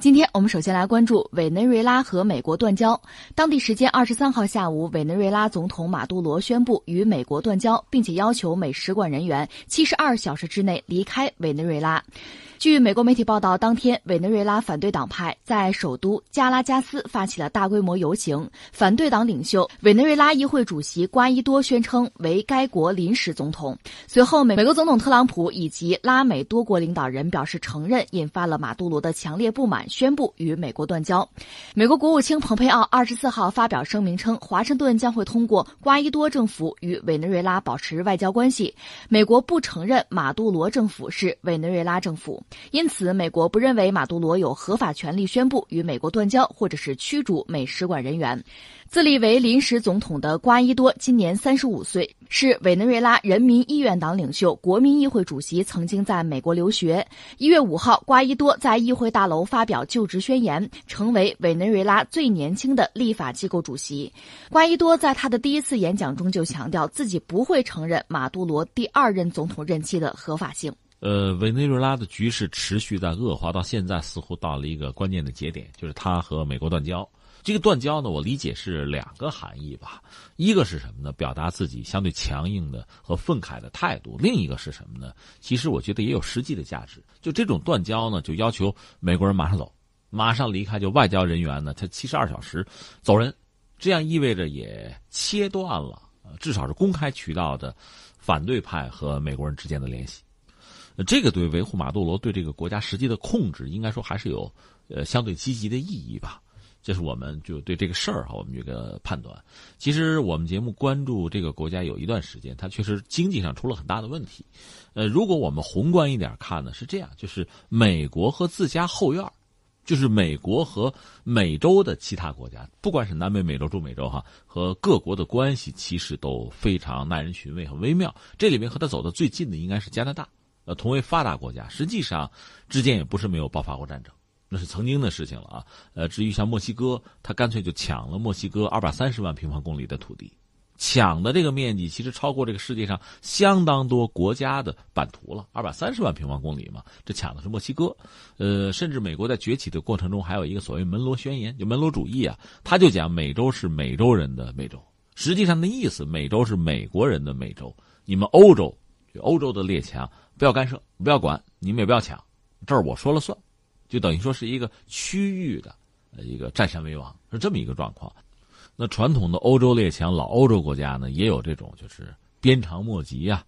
今天我们首先来关注委内瑞拉和美国断交。当地时间二十三号下午，委内瑞拉总统马杜罗宣布与美国断交，并且要求美使馆人员七十二小时之内离开委内瑞拉。据美国媒体报道，当天委内瑞拉反对党派在首都加拉加斯发起了大规模游行，反对党领袖委内瑞拉议会主席瓜伊多宣称为该国临时总统。随后，美美国总统特朗普以及拉美多国领导人表示承认，引发了马杜罗的强烈不满，宣布与美国断交。美国国务卿蓬佩奥二十四号发表声明称，华盛顿将会通过瓜伊多政府与委内瑞拉保持外交关系。美国不承认马杜罗政府是委内瑞拉政府。因此，美国不认为马杜罗有合法权利宣布与美国断交，或者是驱逐美使馆人员。自立为临时总统的瓜伊多今年三十五岁，是委内瑞拉人民议院党领袖、国民议会主席，曾经在美国留学。一月五号，瓜伊多在议会大楼发表就职宣言，成为委内瑞拉最年轻的立法机构主席。瓜伊多在他的第一次演讲中就强调，自己不会承认马杜罗第二任总统任期的合法性。呃，委内瑞拉的局势持续在恶化，到现在似乎到了一个关键的节点，就是他和美国断交。这个断交呢，我理解是两个含义吧，一个是什么呢？表达自己相对强硬的和愤慨的态度；另一个是什么呢？其实我觉得也有实际的价值。就这种断交呢，就要求美国人马上走，马上离开，就外交人员呢，他七十二小时走人，这样意味着也切断了，至少是公开渠道的反对派和美国人之间的联系。这个对维护马杜罗对这个国家实际的控制，应该说还是有呃相对积极的意义吧。这是我们就对这个事儿哈，我们这个判断。其实我们节目关注这个国家有一段时间，它确实经济上出了很大的问题。呃，如果我们宏观一点看呢，是这样：就是美国和自家后院，就是美国和美洲的其他国家，不管是南美、美洲、中美洲哈，和各国的关系其实都非常耐人寻味、很微妙。这里面和他走的最近的应该是加拿大。呃，同为发达国家，实际上之间也不是没有爆发过战争，那是曾经的事情了啊。呃，至于像墨西哥，他干脆就抢了墨西哥二百三十万平方公里的土地，抢的这个面积其实超过这个世界上相当多国家的版图了，二百三十万平方公里嘛，这抢的是墨西哥。呃，甚至美国在崛起的过程中，还有一个所谓门罗宣言，就门罗主义啊，他就讲美洲是美洲人的美洲，实际上的意思，美洲是美国人的美洲，你们欧洲，欧洲的列强。不要干涉，不要管，你们也不要抢，这儿我说了算，就等于说是一个区域的，一个占山为王，是这么一个状况。那传统的欧洲列强、老欧洲国家呢，也有这种就是鞭长莫及呀，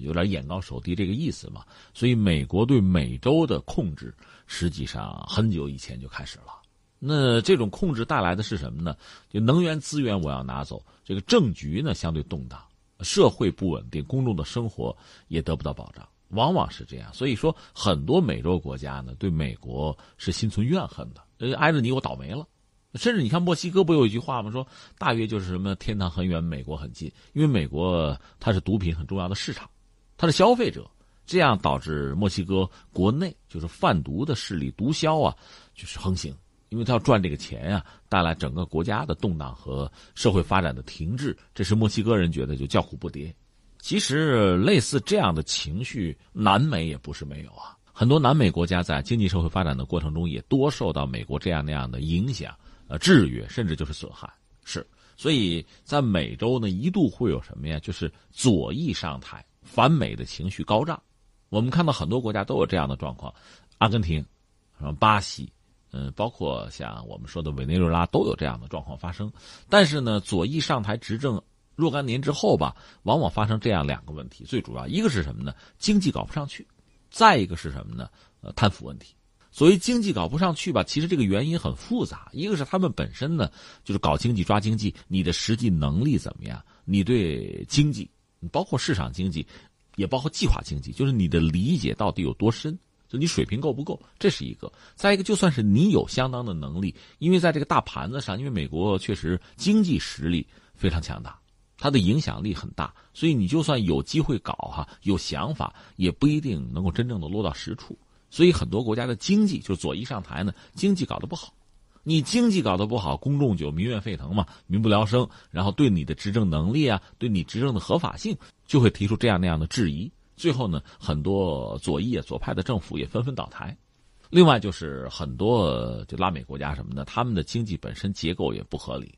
有点眼高手低这个意思嘛。所以美国对美洲的控制，实际上很久以前就开始了。那这种控制带来的是什么呢？就能源资源我要拿走，这个政局呢相对动荡，社会不稳定，公众的生活也得不到保障。往往是这样，所以说很多美洲国家呢，对美国是心存怨恨的。呃，挨着你我倒霉了，甚至你看墨西哥不有一句话吗？说大约就是什么天堂很远，美国很近，因为美国它是毒品很重要的市场，它是消费者，这样导致墨西哥国内就是贩毒的势力、毒枭啊，就是横行，因为他要赚这个钱呀，带来整个国家的动荡和社会发展的停滞，这是墨西哥人觉得就叫苦不迭。其实，类似这样的情绪，南美也不是没有啊。很多南美国家在经济社会发展的过程中，也多受到美国这样那样的影响、呃制约，甚至就是损害。是，所以在美洲呢，一度会有什么呀？就是左翼上台，反美的情绪高涨。我们看到很多国家都有这样的状况，阿根廷、什么巴西，嗯，包括像我们说的委内瑞拉，都有这样的状况发生。但是呢，左翼上台执政。若干年之后吧，往往发生这样两个问题。最主要一个是什么呢？经济搞不上去，再一个是什么呢？呃，贪腐问题。所谓经济搞不上去吧，其实这个原因很复杂。一个是他们本身呢，就是搞经济抓经济，你的实际能力怎么样？你对经济，包括市场经济，也包括计划经济，就是你的理解到底有多深？就你水平够不够？这是一个。再一个，就算是你有相当的能力，因为在这个大盘子上，因为美国确实经济实力非常强大。它的影响力很大，所以你就算有机会搞哈，有想法也不一定能够真正的落到实处。所以很多国家的经济就左翼上台呢，经济搞得不好。你经济搞得不好，公众就民怨沸腾嘛，民不聊生，然后对你的执政能力啊，对你执政的合法性就会提出这样那样的质疑。最后呢，很多左翼啊左派的政府也纷纷倒台。另外就是很多就拉美国家什么的，他们的经济本身结构也不合理，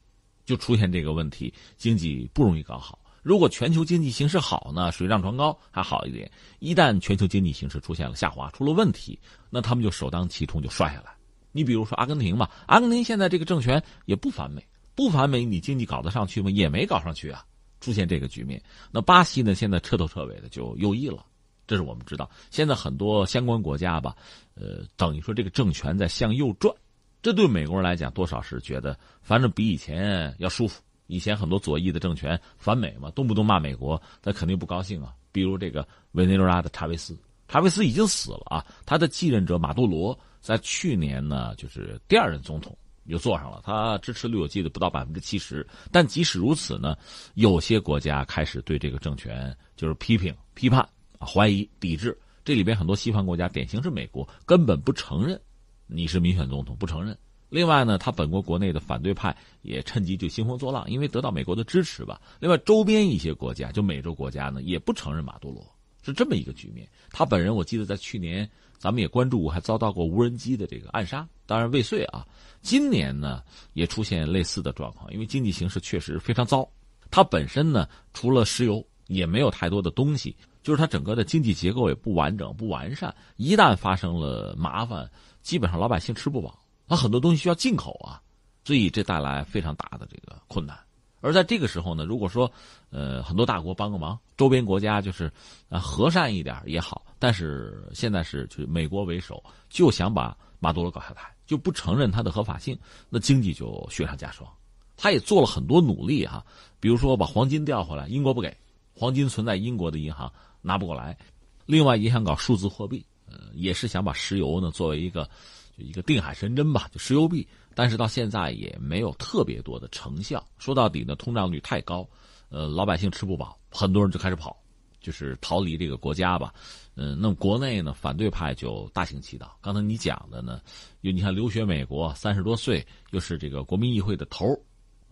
就出现这个问题，经济不容易搞好。如果全球经济形势好呢，水涨船高还好一点。一旦全球经济形势出现了下滑，出了问题，那他们就首当其冲就摔下来。你比如说阿根廷吧，阿根廷现在这个政权也不反美，不反美，你经济搞得上去吗？也没搞上去啊，出现这个局面。那巴西呢，现在彻头彻尾的就右翼了，这是我们知道。现在很多相关国家吧，呃，等于说这个政权在向右转，这对美国人来讲多少是觉得，反正比以前要舒服。以前很多左翼的政权反美嘛，动不动骂美国，那肯定不高兴啊。比如这个委内瑞拉的查韦斯，查韦斯已经死了啊，他的继任者马杜罗在去年呢，就是第二任总统又坐上了，他支持率我记得不到百分之七十。但即使如此呢，有些国家开始对这个政权就是批评、批判、怀疑、抵制。这里边很多西方国家，典型是美国，根本不承认你是民选总统，不承认。另外呢，他本国国内的反对派也趁机就兴风作浪，因为得到美国的支持吧。另外，周边一些国家，就美洲国家呢，也不承认马杜罗，是这么一个局面。他本人，我记得在去年咱们也关注过，还遭到过无人机的这个暗杀，当然未遂啊。今年呢，也出现类似的状况，因为经济形势确实非常糟。它本身呢，除了石油，也没有太多的东西，就是它整个的经济结构也不完整、不完善。一旦发生了麻烦，基本上老百姓吃不饱。它很多东西需要进口啊，所以这带来非常大的这个困难。而在这个时候呢，如果说，呃，很多大国帮个忙，周边国家就是啊和善一点也好。但是现在是就美国为首，就想把马杜罗搞下台，就不承认他的合法性，那经济就雪上加霜。他也做了很多努力哈，比如说把黄金调回来，英国不给，黄金存在英国的银行拿不过来。另外也想搞数字货币，呃，也是想把石油呢作为一个。就一个定海神针吧，就石油币，但是到现在也没有特别多的成效。说到底呢，通胀率太高，呃，老百姓吃不饱，很多人就开始跑，就是逃离这个国家吧。嗯，那么国内呢，反对派就大行其道。刚才你讲的呢，又你看留学美国，三十多岁，又是这个国民议会的头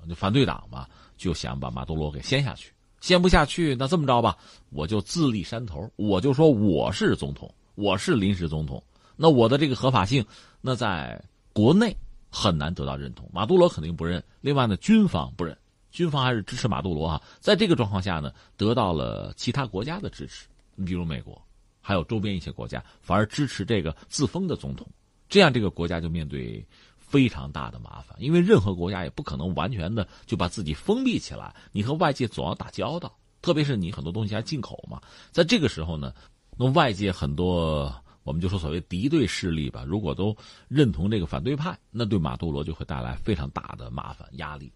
就反对党嘛，就想把马杜罗给掀下去。掀不下去，那这么着吧，我就自立山头，我就说我是总统，我是临时总统。那我的这个合法性，那在国内很难得到认同。马杜罗肯定不认，另外呢，军方不认，军方还是支持马杜罗啊。在这个状况下呢，得到了其他国家的支持，你比如美国，还有周边一些国家，反而支持这个自封的总统。这样这个国家就面对非常大的麻烦，因为任何国家也不可能完全的就把自己封闭起来，你和外界总要打交道，特别是你很多东西还进口嘛。在这个时候呢，那外界很多。我们就说所谓敌对势力吧，如果都认同这个反对派，那对马杜罗就会带来非常大的麻烦压力。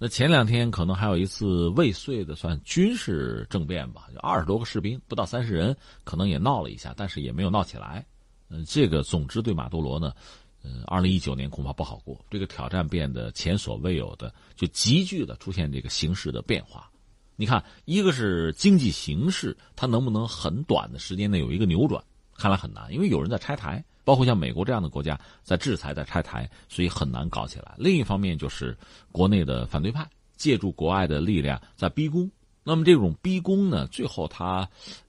那前两天可能还有一次未遂的算军事政变吧，就二十多个士兵，不到三十人，可能也闹了一下，但是也没有闹起来。嗯，这个总之对马杜罗呢，嗯，二零一九年恐怕不好过。这个挑战变得前所未有的，就急剧的出现这个形势的变化。你看，一个是经济形势，它能不能很短的时间内有一个扭转？看来很难，因为有人在拆台，包括像美国这样的国家在制裁、在拆台，所以很难搞起来。另一方面就是国内的反对派借助国外的力量在逼宫，那么这种逼宫呢，最后他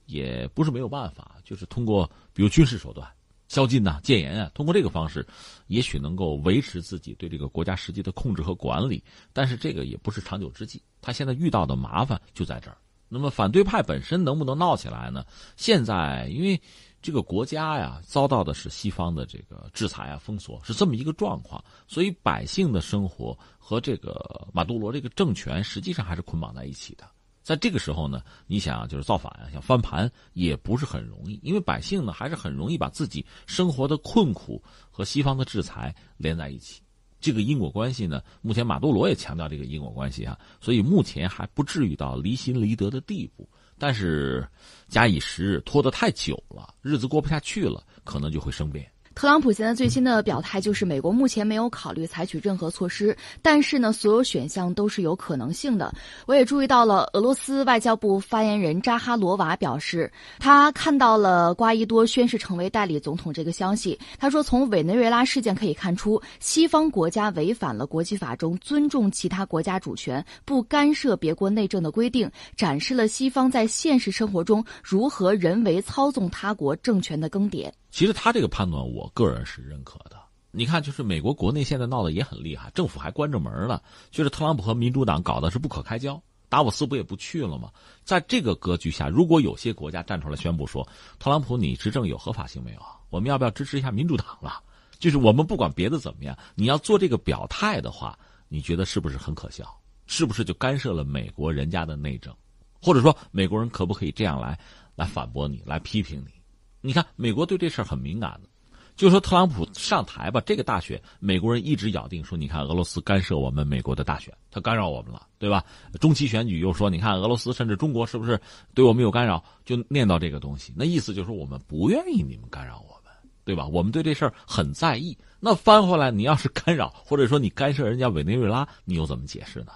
也不是没有办法，就是通过比如军事手段、宵禁呐、戒严啊，通过这个方式，也许能够维持自己对这个国家实际的控制和管理。但是这个也不是长久之计，他现在遇到的麻烦就在这儿。那么反对派本身能不能闹起来呢？现在因为。这个国家呀，遭到的是西方的这个制裁啊、封锁，是这么一个状况。所以百姓的生活和这个马杜罗这个政权实际上还是捆绑在一起的。在这个时候呢，你想就是造反啊，想翻盘也不是很容易，因为百姓呢还是很容易把自己生活的困苦和西方的制裁连在一起。这个因果关系呢，目前马杜罗也强调这个因果关系啊，所以目前还不至于到离心离德的地步。但是，假以时日，拖得太久了，日子过不下去了，可能就会生变。特朗普现在最新的表态就是，美国目前没有考虑采取任何措施，但是呢，所有选项都是有可能性的。我也注意到了，俄罗斯外交部发言人扎哈罗娃表示，他看到了瓜伊多宣誓成为代理总统这个消息。他说，从委内瑞拉事件可以看出，西方国家违反了国际法中尊重其他国家主权、不干涉别国内政的规定，展示了西方在现实生活中如何人为操纵他国政权的更迭。其实他这个判断，我个人是认可的。你看，就是美国国内现在闹得也很厉害，政府还关着门呢，就是特朗普和民主党搞的是不可开交。达沃斯不也不去了吗？在这个格局下，如果有些国家站出来宣布说，特朗普你执政有合法性没有啊？我们要不要支持一下民主党了？就是我们不管别的怎么样，你要做这个表态的话，你觉得是不是很可笑？是不是就干涉了美国人家的内政？或者说，美国人可不可以这样来来反驳你，来批评你？你看，美国对这事儿很敏感的。就说特朗普上台吧，这个大选，美国人一直咬定说，你看俄罗斯干涉我们美国的大选，他干扰我们了，对吧？中期选举又说，你看俄罗斯甚至中国是不是对我们有干扰？就念叨这个东西，那意思就是我们不愿意你们干扰我们，对吧？我们对这事儿很在意。那翻回来，你要是干扰，或者说你干涉人家委内瑞拉，你又怎么解释呢？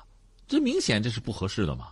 这明显这是不合适的嘛。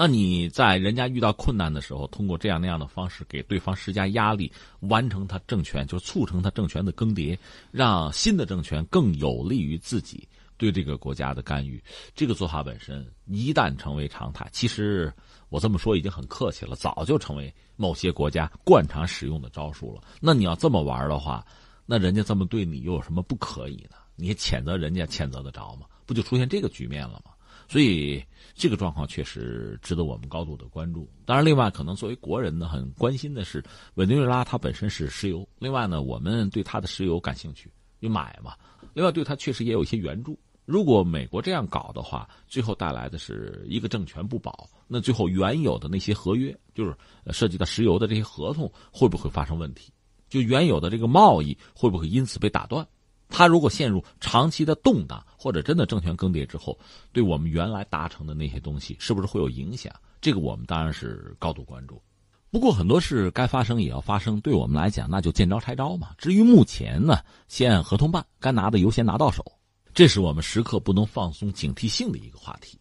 那你在人家遇到困难的时候，通过这样那样的方式给对方施加压力，完成他政权，就促成他政权的更迭，让新的政权更有利于自己对这个国家的干预。这个做法本身一旦成为常态，其实我这么说已经很客气了，早就成为某些国家惯常使用的招数了。那你要这么玩的话，那人家这么对你又有什么不可以呢？你谴责人家谴责得着吗？不就出现这个局面了吗？所以这个状况确实值得我们高度的关注。当然，另外可能作为国人呢，很关心的是委内瑞拉它本身是石油，另外呢，我们对它的石油感兴趣，就买嘛。另外，对它确实也有一些援助。如果美国这样搞的话，最后带来的是一个政权不保，那最后原有的那些合约，就是涉及到石油的这些合同，会不会发生问题？就原有的这个贸易会不会因此被打断？他如果陷入长期的动荡，或者真的政权更迭之后，对我们原来达成的那些东西，是不是会有影响？这个我们当然是高度关注。不过很多事该发生也要发生，对我们来讲那就见招拆招嘛。至于目前呢，先按合同办，该拿的优先拿到手，这是我们时刻不能放松警惕性的一个话题。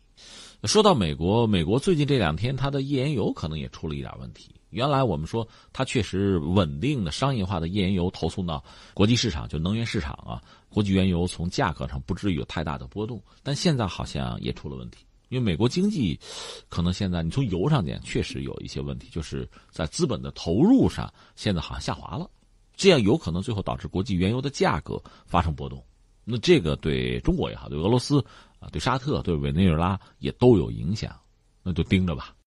说到美国，美国最近这两天它的页岩油可能也出了一点问题。原来我们说它确实稳定的商业化的页岩油投送到国际市场，就能源市场啊，国际原油从价格上不至于有太大的波动。但现在好像也出了问题，因为美国经济可能现在你从油上讲确实有一些问题，就是在资本的投入上现在好像下滑了，这样有可能最后导致国际原油的价格发生波动。那这个对中国也好，对俄罗斯啊，对沙特、对委内瑞拉也都有影响，那就盯着吧。